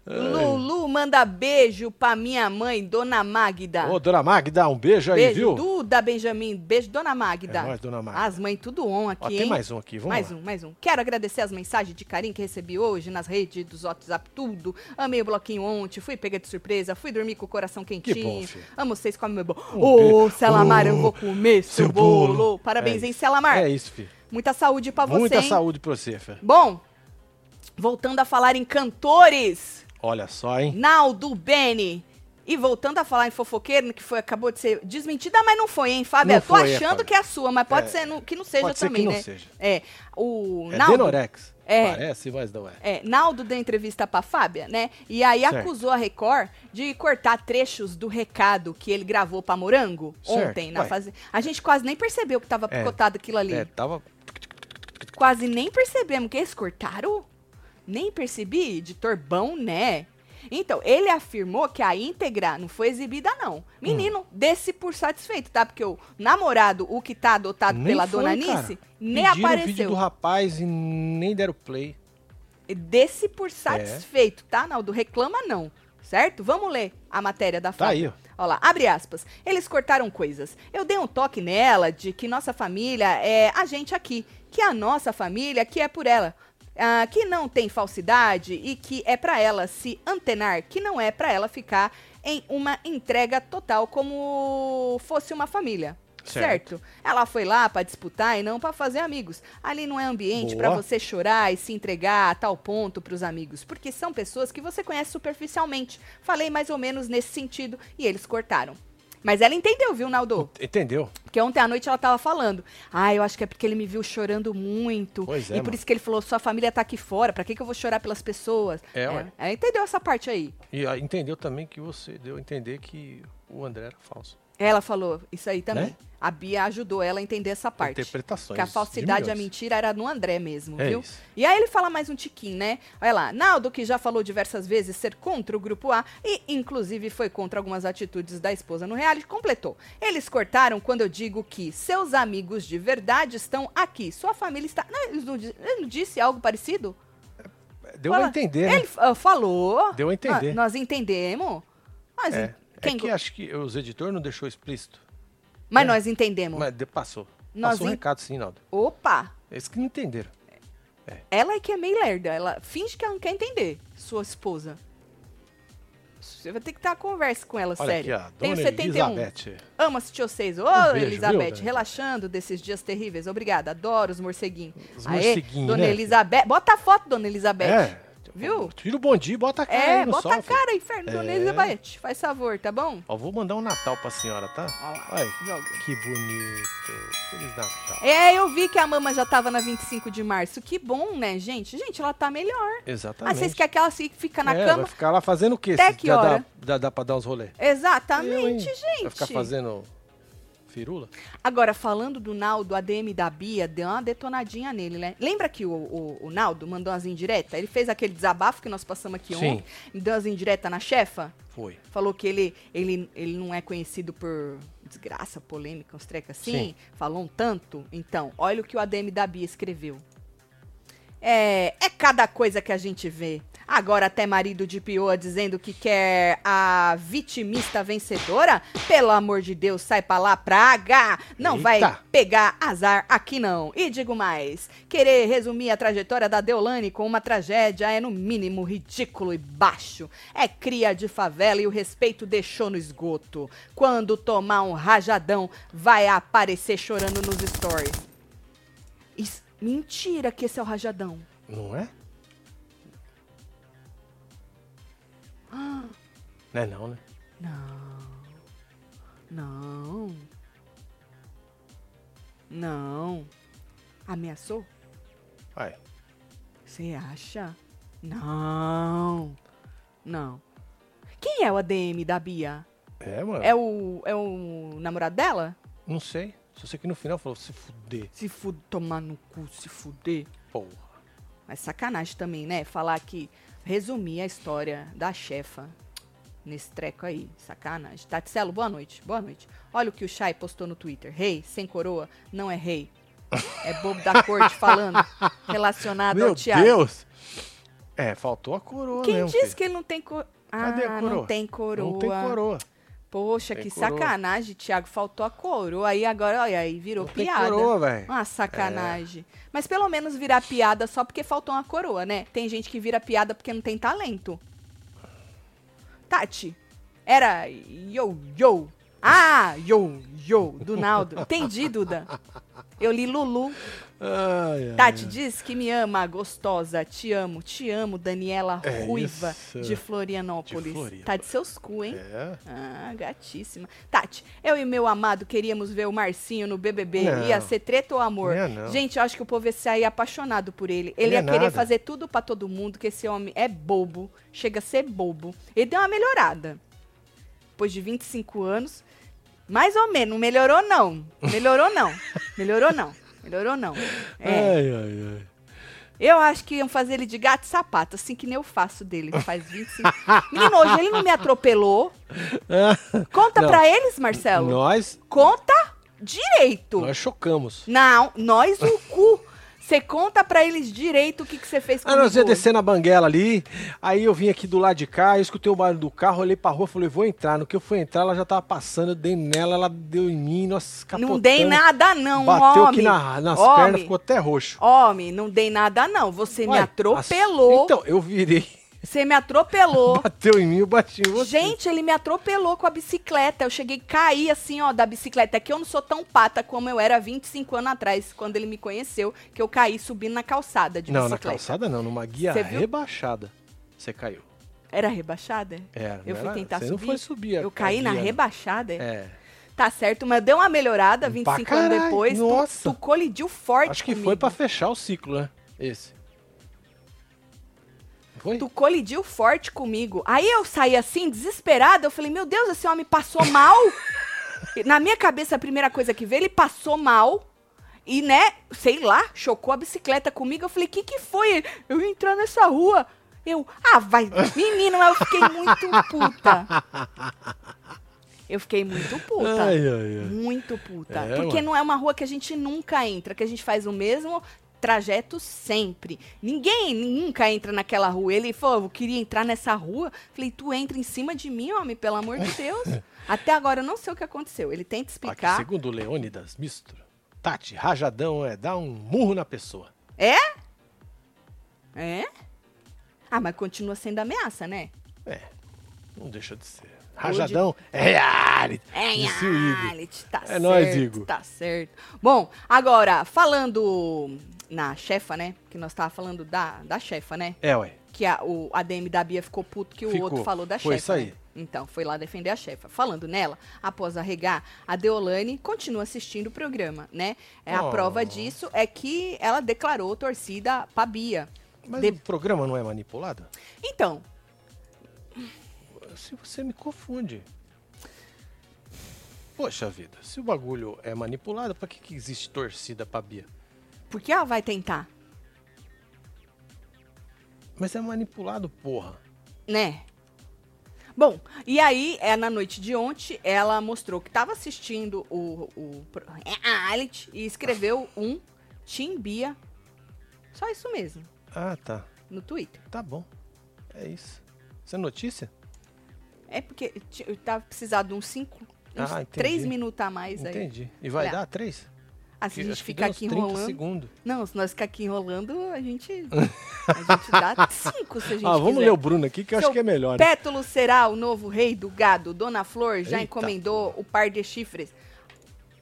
Lulu manda beijo pra minha mãe, Dona Magda.
Ô, dona Magda, um beijo aí,
beijo,
viu?
Duda Benjamin. Beijo, Dona Magda.
É nóis, Dona Magda.
As mães tudo on aqui,
Ó,
hein?
tem mais um aqui, vamos
mais
lá.
um, mais um. Quero agradecer as mensagens de carinho que recebi hoje nas redes dos WhatsApp, tudo. Amei o bloquinho ontem, fui pega de surpresa, fui dormir com o coração quentinho.
filho.
Amo vocês, comem meu bolo. Ô,
beijo.
Selamar, eu vou comer seu,
seu
bolo.
bolo.
Parabéns,
É
hein. Selamar?
É isso, filho.
Muita saúde pra você,
Muita
hein?
saúde pra você, filho.
Bom, voltando a falar em cantores,
Olha só, hein?
Naldo Beni. E voltando a falar em fofoqueiro, que foi, acabou de ser desmentida, mas não foi, hein, Fábio?
Não
Eu tô
foi, é,
achando
Fábio.
que é a sua, mas pode
É,
ser no- que não seja
pode ser que
também,
não
né?
seja.
É, o
É
Naldo...
Denorex.
É.
Parece, mas não é.
É, Naldo deu entrevista pra Fábia, né? E aí
Certo.
acusou a Record de cortar trechos do recado que ele gravou pra Morango
Certo,
ontem na fazenda. A gente quase nem percebeu que tava
É.
picotado aquilo ali.
É, tava.
Quase nem percebemos que eles cortaram. Nem percebi, editor bom, né? Então, ele afirmou que a íntegra não foi exibida, não. Menino,
Hum.
desse por satisfeito, tá? Porque o namorado, o que tá adotado
Nem
pela
foi,
dona. Anice, nem
Pediram o vídeo
apareceu.
do rapaz e nem deram play.
Desse
É.
por satisfeito, tá, Naldo? Reclama não, certo? Vamos ler a matéria da
Tá
Fábio.
aí, ó.
Olha lá, abre aspas. Eles cortaram coisas. Eu dei um toque nela de que nossa família é a gente aqui, que a nossa família que é por ela. Ah, que não tem falsidade e que é pra ela se antenar, que não é pra ela ficar em uma entrega total como fosse uma família.
Certo.
Certo. Ela foi lá pra disputar e não pra fazer amigos. Ali não é ambiente pra
Boa.
você chorar e se entregar a tal ponto pros amigos, porque são pessoas que você conhece superficialmente. Falei mais ou menos nesse sentido e eles cortaram. Mas ela entendeu, viu, Naldo?
Entendeu?
Porque ontem à noite ela tava falando. Ah, eu acho que é porque ele me viu chorando muito.
Pois é,
e por
mano.
isso que ele falou: sua família tá aqui fora, pra que, que eu vou chorar pelas pessoas?
É, ué.
Ela entendeu essa parte aí.
E ah, entendeu também que você deu a entender que o André era falso.
Ela falou isso aí também.
Né?
A Bia ajudou ela a entender essa parte.
Interpretações
Que a falsidade e a mentira era no André mesmo,
É
viu?
isso.
E aí ele fala mais um tiquinho, né? Olha lá, Naldo, que já falou diversas vezes ser contra o Grupo A e, inclusive, foi contra algumas atitudes da esposa no reality, completou. Eles cortaram quando eu digo que seus amigos de verdade estão aqui. Sua família está... Não, ele não, ele não disse algo parecido?
Deu
Fala-
a entender, né?
Ele ah, falou.
Deu a entender.
Nós, nós entendemos. Mas
É.
quem...
é que acho que os editores não deixou explícito.
Mas
É.
nós entendemos.
Mas passou.
Nós
Passou um
en-
recado sim, Naldo.
Opa!
Eles que não entenderam.
Ela é que é meio lerda. Ela finge que ela não quer entender. Sua esposa. Você vai ter que ter uma conversa com ela,
Olha
sério.
aqui, ó.
Tenho
Dona
71.
Elizabeth.
Amo assistir vocês. Ô,
Um beijo,
Elizabeth,
viu,
relaxando desses dias terríveis. Obrigada, adoro os morceguinhos.
Os
Aê,
morceguinhos,
Dona
né,
Elizabeth. Bota a foto, Dona Elizabeth.
É.
Viu?
Tira o bom dia e bota a cara
É,
aí no
bota
sol,
a
filho.
cara, inferno, Dona
É.
Elizabeth. Faz favor, tá bom?
Ó, vou mandar um Natal pra senhora, tá?
Ó lá,
Ai,
joga.
que bonito. Feliz Natal.
É, eu vi que a mama já tava na 25 de março. Que bom, né, gente? Gente, ela tá melhor. Ah,
Exatamente.
vocês querem que ela fica na
é,
cama?
Vai ficar lá fazendo o quê?
Até que
já
hora?
Dá, dá, dá pra dar uns rolê.
Exatamente,
Eu,
gente.
Vai ficar fazendo firula?
Agora, falando do Naldo, a DM da Bia deu uma detonadinha nele, né? Lembra que o, o, o Naldo mandou umas indiretas? Ele fez aquele desabafo que nós passamos aqui
Sim.
ontem. Deu umas indiretas na chefa?
Foi.
Falou que ele, ele, ele não é conhecido por desgraça, polêmica, uns trecos assim.
Sim.
Falou um tanto. Então, olha o que o ADM da Bia escreveu. É, é cada coisa que a gente vê. Agora até marido de Pioa dizendo que quer a vitimista vencedora? Pelo amor de Deus, sai pra lá, praga! Não
Eita.
vai pegar azar aqui não. E digo mais, querer resumir a trajetória da Deolane com uma tragédia é no mínimo ridículo e baixo. É cria de favela e o respeito deixou no esgoto. Quando tomar um rajadão, vai aparecer chorando nos stories. Isso- mentira que esse é o rajadão.
Não é? Não é não, né?
Não. Não. Não. Ameaçou?
Vai.
Você acha? Não. Não. Quem é o ADM da Bia?
É, mano.
É o, é o namorado dela?
Não sei. Só sei que no final falou, se fuder.
Se fuder, tomar no cu, se fuder.
Porra.
Mas sacanagem também, né? Falar que resumir a história da chefa nesse treco aí. Sacanagem. Tatselo, boa noite. Boa noite. Olha o que o Chay postou no Twitter. Rei, sem coroa, não é rei. É bobo da corte [laughs] falando relacionado
Meu
ao Thiago.
Deus! É, faltou a coroa
Quem
mesmo,
disse
filho.
que ele não tem coroa? Ah,
Cadê a coroa?
não tem coroa.
Não tem coroa.
Poxa,
Tem
que
coroa.
sacanagem, Thiago. Faltou a coroa. Aí agora, olha, aí virou
Não
piada.
coroa, velho.
Uma sacanagem. Mas pelo menos virar piada só porque faltou uma coroa, né? Tem gente que vira piada porque não tem talento. Tati, era yo, yo. Ah, yo, yo, do Naldo. Entendi, Duda. Eu li Lulu.
Ai, ai,
Tati diz que me ama, gostosa. Te amo, te amo, Daniela
É
Ruiva,
isso.
de Florianópolis.
De Floripa.
Tá de seus cu, hein?
É.
Ah, gatíssima. Tati, eu e meu amado queríamos ver o Marcinho no BBB.
Não.
Ia ser treta ou amor?
Não ia, não.
Gente, eu acho que o povo ia sair apaixonado por ele. Ele
Não
ia querer
nada.
fazer tudo pra todo mundo, que esse homem é bobo. Chega a ser bobo. Ele deu uma melhorada. Depois de 25 anos. Mais ou menos. Não melhorou, não. Melhorou, não. Melhorou, não. Melhorou, não. É.
Ai, ai, ai.
Eu acho que iam fazer ele de gato e sapato, assim que nem eu faço dele. Faz 25. Menino, hoje ele não me atropelou. [laughs] Conta
Não.
pra eles, Marcelo.
Nós,
Conta direito.
nós chocamos.
Não, nós o cu. Você conta pra eles direito o que que você fez
Ah,
comigo.
nós ia descer na banguela ali, aí eu vim aqui do lado de cá, eu escutei o barulho do carro, olhei pra rua, falei, vou entrar. No que eu fui entrar, ela já tava passando, eu dei nela, ela deu em mim, nós capotamos.
Não dei nada não,
Bateu
homem.
aqui na, nas
Homem.
pernas, ficou até roxo.
Homem, não dei nada não. Você me atropelou.
as- Então, eu virei,
Você me atropelou. [laughs]
bateu em mim, eu bati em você.
Gente, ele me atropelou com a bicicleta. Eu cheguei a cair assim, ó, da bicicleta. É que eu não sou tão pata como eu era 25 anos atrás, quando ele me conheceu, que eu caí subindo na calçada de
Não, na
bicicleta.
calçada não, numa guia
Você
rebaixada. Você caiu.
Era rebaixada?
Era,
Eu
não
fui
era-
tentar
você
subir.
não foi subir a-
Eu caí na rebaixada. é?
É.
Tá certo, mas deu uma melhorada 25 anos
caralho,
depois. Tu-
nossa.
Tu, colidiu forte
Acho que
comigo.
foi pra fechar o ciclo, né? Esse. Foi?
Tu colidiu forte comigo. Aí eu saí assim, desesperada. Eu falei, meu Deus, esse homem passou mal. [laughs] Na minha cabeça, a primeira coisa que veio, ele passou mal. E, né, sei lá, chocou a bicicleta comigo. Eu falei, o que que foi? Eu ia entrar nessa rua. Eu, ah, vai. Menino, eu fiquei muito puta. Eu fiquei muito puta.
Ai, ai, ai.
Muito puta.
É,
Porque
mano.
não é uma rua que a gente nunca entra, que a gente faz o mesmo trajeto sempre. Ninguém nunca entra naquela rua. Ele falou, eu queria entrar nessa rua. Falei, tu entra em cima de mim, homem, pelo amor de Deus. [laughs] Até agora eu não sei o que aconteceu. Ele tenta
Aqui,
explicar.
segundo o Leônidas Mistro, Tati, rajadão é dar um murro na pessoa.
É? É? Ah, mas continua sendo ameaça, né?
É. Não deixa de ser. Rajadão é reality.
É,
disse o Igor.
reality, tá
É
certo.
nóis, Igor.
Tá certo. Bom, agora, falando na chefa, né? Que nós tava falando da, da chefa, né?
É, ué.
Que a, o ADM da Bia ficou puto que o
Ficou.
outro falou da
Foi
chefa.
isso aí.
né? Então, foi lá defender a chefa. Falando nela, após arregar, a Deolane continua assistindo o programa, né? É, A
Oh.
prova disso é que ela declarou torcida pra Bia.
Mas
De-
o programa não é manipulado?
Então,
Se você me confunde. Poxa vida, se o bagulho é manipulado, pra que, que existe torcida pra Bia?
Por que ela vai tentar?
Mas é manipulado, porra.
né? Bom, e aí, é, na noite de ontem, ela mostrou que estava assistindo o, o pro- reality e escreveu um Timbia. Só isso mesmo,
Ah, tá.
no Twitter.
Tá bom. É isso. Isso é notícia?
É porque eu tava precisando de uns cinco, uns
Ah, entendi.
três minutos a mais aí.
Entendi. E vai
Olha,
dar três?
Ah, se a gente ficar aqui
30
enrolando.
segundos.
Não, se nós ficar aqui enrolando, a gente. [laughs] A gente dá cinco se a gente
Ah, vamos
quiser.
ler o Bruno aqui, que eu
Seu
acho que é melhor. né?
Pétulo será o novo rei do gado. Dona Flor já
Eita,
encomendou o par de chifres.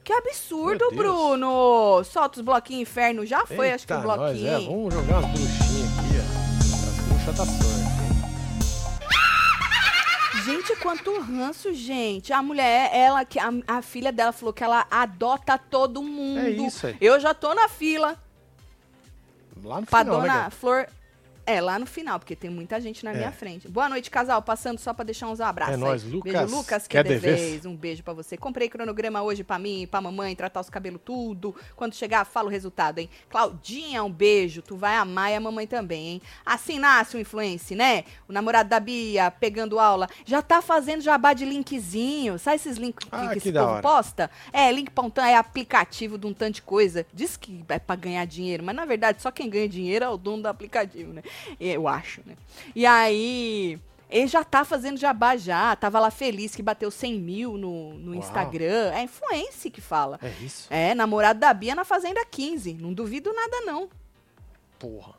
Que absurdo. Bruno! Solta os bloquinhos inferno. Já foi, acho que o
Eita, nós,
bloquinho.
é, vamos jogar umas bruxinhas aqui, ó. As bruxas da sorte.
Gente, quanto ranço, gente. A mulher, ela, que a, a filha dela falou que ela adota todo mundo.
É isso aí.
Eu já tô na fila
Lá no
pra
final, né,
dona
cara?
Flor. É, lá no final, porque tem muita gente na
É.
minha frente. Boa noite, casal. Passando só pra deixar uns abraços.
É nóis, Lucas.
Beijo, Lucas, que
Quer
é vez. Um beijo pra você. Comprei cronograma hoje pra mim, pra mamãe, tratar os cabelos tudo. Quando chegar, fala o resultado, hein? Claudinha, um beijo. Tu vai amar e a mamãe também, hein? Assim nasce o influencer, né? O namorado da Bia pegando aula. Já tá fazendo jabá de linkzinho. Sabe esses links
Ah,
que,
que
esse povo posta? É, link pra um é aplicativo de um tanto de coisa. Diz que é pra ganhar dinheiro, mas na verdade só quem ganha dinheiro é o dono do aplicativo, né? Eu acho, né? E aí. Ele já tá fazendo jabá já, tava lá feliz que bateu 100 mil no, no
Uau.
Instagram. É influência que fala.
É isso?
É, namorado da Bia na Fazenda 15. Não duvido nada, não.
Porra.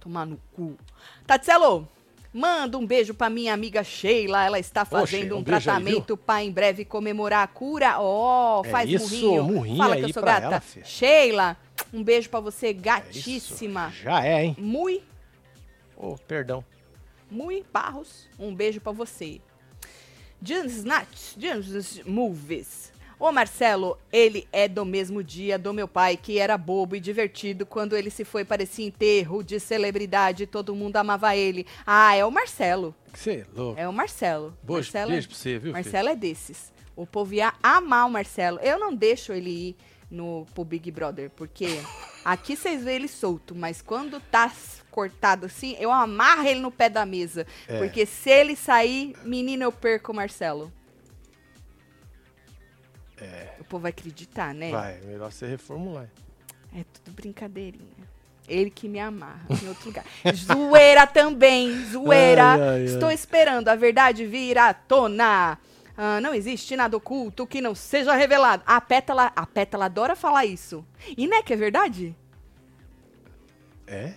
Tomar no cu. Tatselo, manda um beijo pra minha amiga Sheila. Ela está fazendo
Sheila,
um,
um
tratamento pra em breve comemorar a cura. Ó,
É
faz
isso,
murrinho.
murrinho
Fala que eu sou gata.
ela.
Sheila, um beijo pra você,
É
gatíssima.
Já é, hein?
Mui,
Ô, perdão.
Mui Barros, um beijo pra você. James Snatch, James Movies. O Marcelo, ele é do mesmo dia do meu pai, que era bobo e divertido quando ele se foi para esse enterro de celebridade, todo mundo amava ele. Ah, é o Marcelo.
Você é louco.
É o Marcelo.
Beijo,
Marcelo,
beijo pra você, viu, filho?
Marcelo é desses. O povo ia amar o Marcelo. Eu não deixo ele ir no, pro Big Brother, porque [laughs] aqui vocês veem ele solto, mas quando tá cortado assim, eu amarro ele no pé da mesa.
É.
Porque se ele sair, menino, eu perco o Marcelo.
É.
O povo vai acreditar, né?
Vai, melhor você reformular.
É tudo brincadeirinha. Ele que me amarra em outro lugar. [laughs] Zoeira também, zoeira.
Ai, ai, ai.
Estou esperando a verdade vir à tona. Ah, não existe nada oculto que não seja revelado. A Pétala, a Pétala adora falar isso. E não é que é verdade?
É?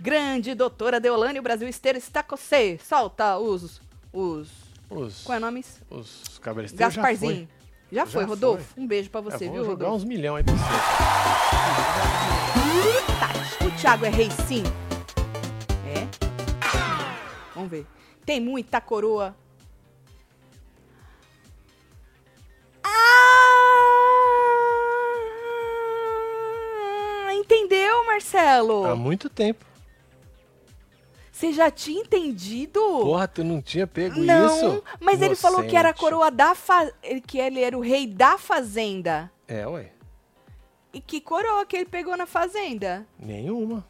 Grande doutora Deolane, o Brasil inteiro está com você. Solta os... os
Os,
qual é o nome?
os cabeleireiros já
Gasparzinho. Já foi,
Já
Rodolfo.
foi.
Um beijo pra
foi.
você,
vou
viu, Rodolfo?
uns milhão aí pra você.
Tá, o Thiago é rei sim. É? Vamos ver. Tem muita coroa. Ah! Entendeu, Marcelo?
Há muito tempo.
Você já tinha entendido?
Porra, tu não tinha pego
Não,
isso?
mas ele falou que era a
Inocente.
coroa da fa... que ele era o rei da fazenda.
É, ué.
E que coroa que ele pegou na fazenda?
Nenhuma.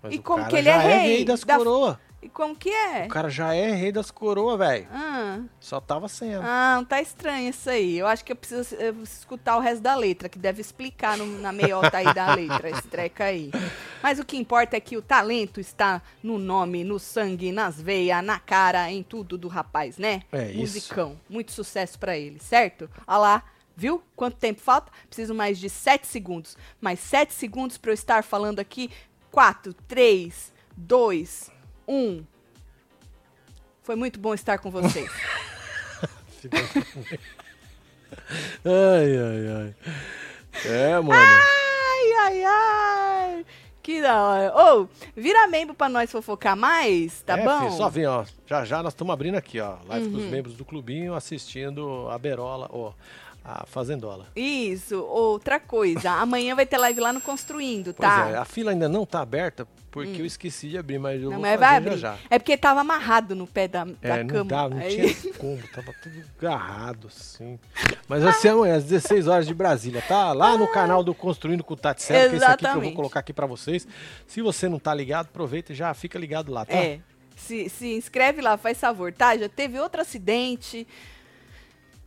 Mas
E como que ele é
é
rei
rei das
da-
coroas.
E como que é?
O cara já é rei das coroas, velho.
Ah,
Só tava ela.
ah, não tá estranho isso aí. Eu acho que eu preciso escutar o resto da letra, que deve explicar no- na meiota aí da letra, esse treco aí. Mas o que importa é que o talento está no nome, no sangue, nas veias, na cara, em tudo do rapaz, né?
É isso.
Musicão. Muito sucesso pra ele, certo? Olha lá. Viu? Quanto tempo falta? Preciso mais de 7 segundos. Mais 7 segundos pra eu estar falando aqui. 4, 3, 2, 1. Foi muito bom estar com vocês. [laughs]
ai, ai, ai. É, mano.
ai, ai, ai. Que da hora. Ô, vira membro pra nós fofocar mais, tá
é,
bom?
filho, só vem, ó. Já já nós estamos abrindo aqui, ó. Live
Uhum.
pros membros do clubinho assistindo a Berola, ó. A Fazendola.
Isso, outra coisa. [laughs] Amanhã vai ter live lá no Construindo,
Pois
tá?
é, a fila ainda não tá aberta porque eu esqueci de abrir, mas eu
Não,
vou
mas vai
já
abrir.
já.
É porque tava amarrado no pé da, da
É, não
cama.
não
Aí-
tinha como, tava [laughs] tudo agarrado assim. Mas vai ser amanhã, às 16 horas de Brasília, tá? Lá no canal do Construindo com o Tati Serra, que é esse aqui que eu vou colocar aqui pra vocês. Se você não tá ligado, aproveita e já fica ligado lá, tá?
É. Se, se inscreve lá, faz favor, tá? Já teve outro acidente.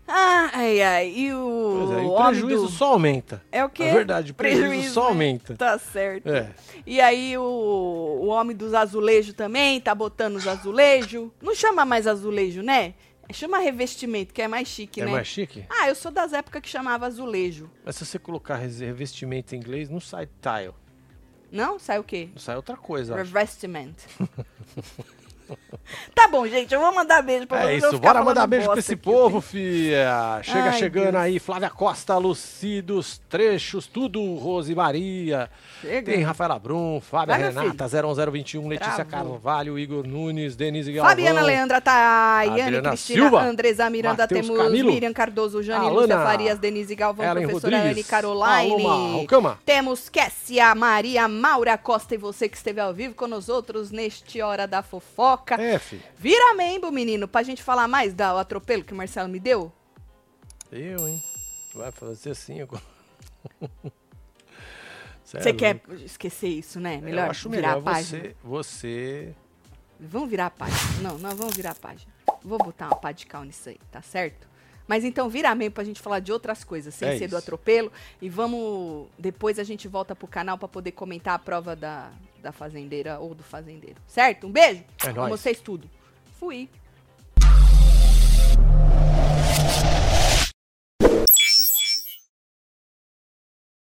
Ah, ai, ai. E o.
É, e o prejuízo
do-
só aumenta.
É o quê?
É verdade, o prejuízo, só
né?
aumenta.
Tá certo.
É.
E aí o, o homem dos azulejos também tá botando os azulejos. Não chama mais azulejo, né? Chama revestimento, que é mais chique,
É
né?
mais chique?
Ah, eu sou das épocas que chamava azulejo.
Mas se você colocar revestimento em inglês, não sai tile.
Não? Sai o quê?
Não sai outra coisa. eu acho.
Revestiment. [laughs] tá bom, gente, eu vou mandar beijo pra
É
vocês.
isso,
vou ficar
bora mandar beijo pra esse
aqui,
povo, fia. Chega
Ai,
chegando
Deus.
aí, Flávia Costa, Lucidos, trechos, tudo, Rose Maria.
Chega.
Tem Rafaela Brum, Fábia
Vai,
Renata, 01021, Letícia
Travou.
Carvalho, Igor Nunes, Denise Galvão.
Fabiana Leandra
Adriana
Cristina
Silva,
Andresa Miranda,
Matheus
temos
Camilo,
Miriam Cardoso, Jane
Alana,
Lúcia Farias, Denise Galvão,
Ellen
professora
Rodrigues,
Anne Caroline. Temos Kessia Maria Maura Costa e você que esteve ao vivo com nós outros neste Hora da Fofoca.
É, filho.
Vira membro, menino, pra gente falar mais do atropelo que o Marcelo me deu.
Eu, hein? Vai fazer assim agora. [laughs] Cê é
Você quer esquecer isso, né?
Eu
Melhor
acho
virar
melhor
a página.
você, você...
Vamos virar a página. Não, nós vamos virar a página. Vou botar uma pá de cal nisso aí, tá certo? Mas então vira mesmo pra gente falar de outras coisas, sem
É
ser do
isso.
atropelo. E vamos. Depois a gente volta pro canal pra poder comentar a prova da, da fazendeira ou do fazendeiro. Certo? Um beijo?
É
Com
nóis.
vocês tudo. Fui.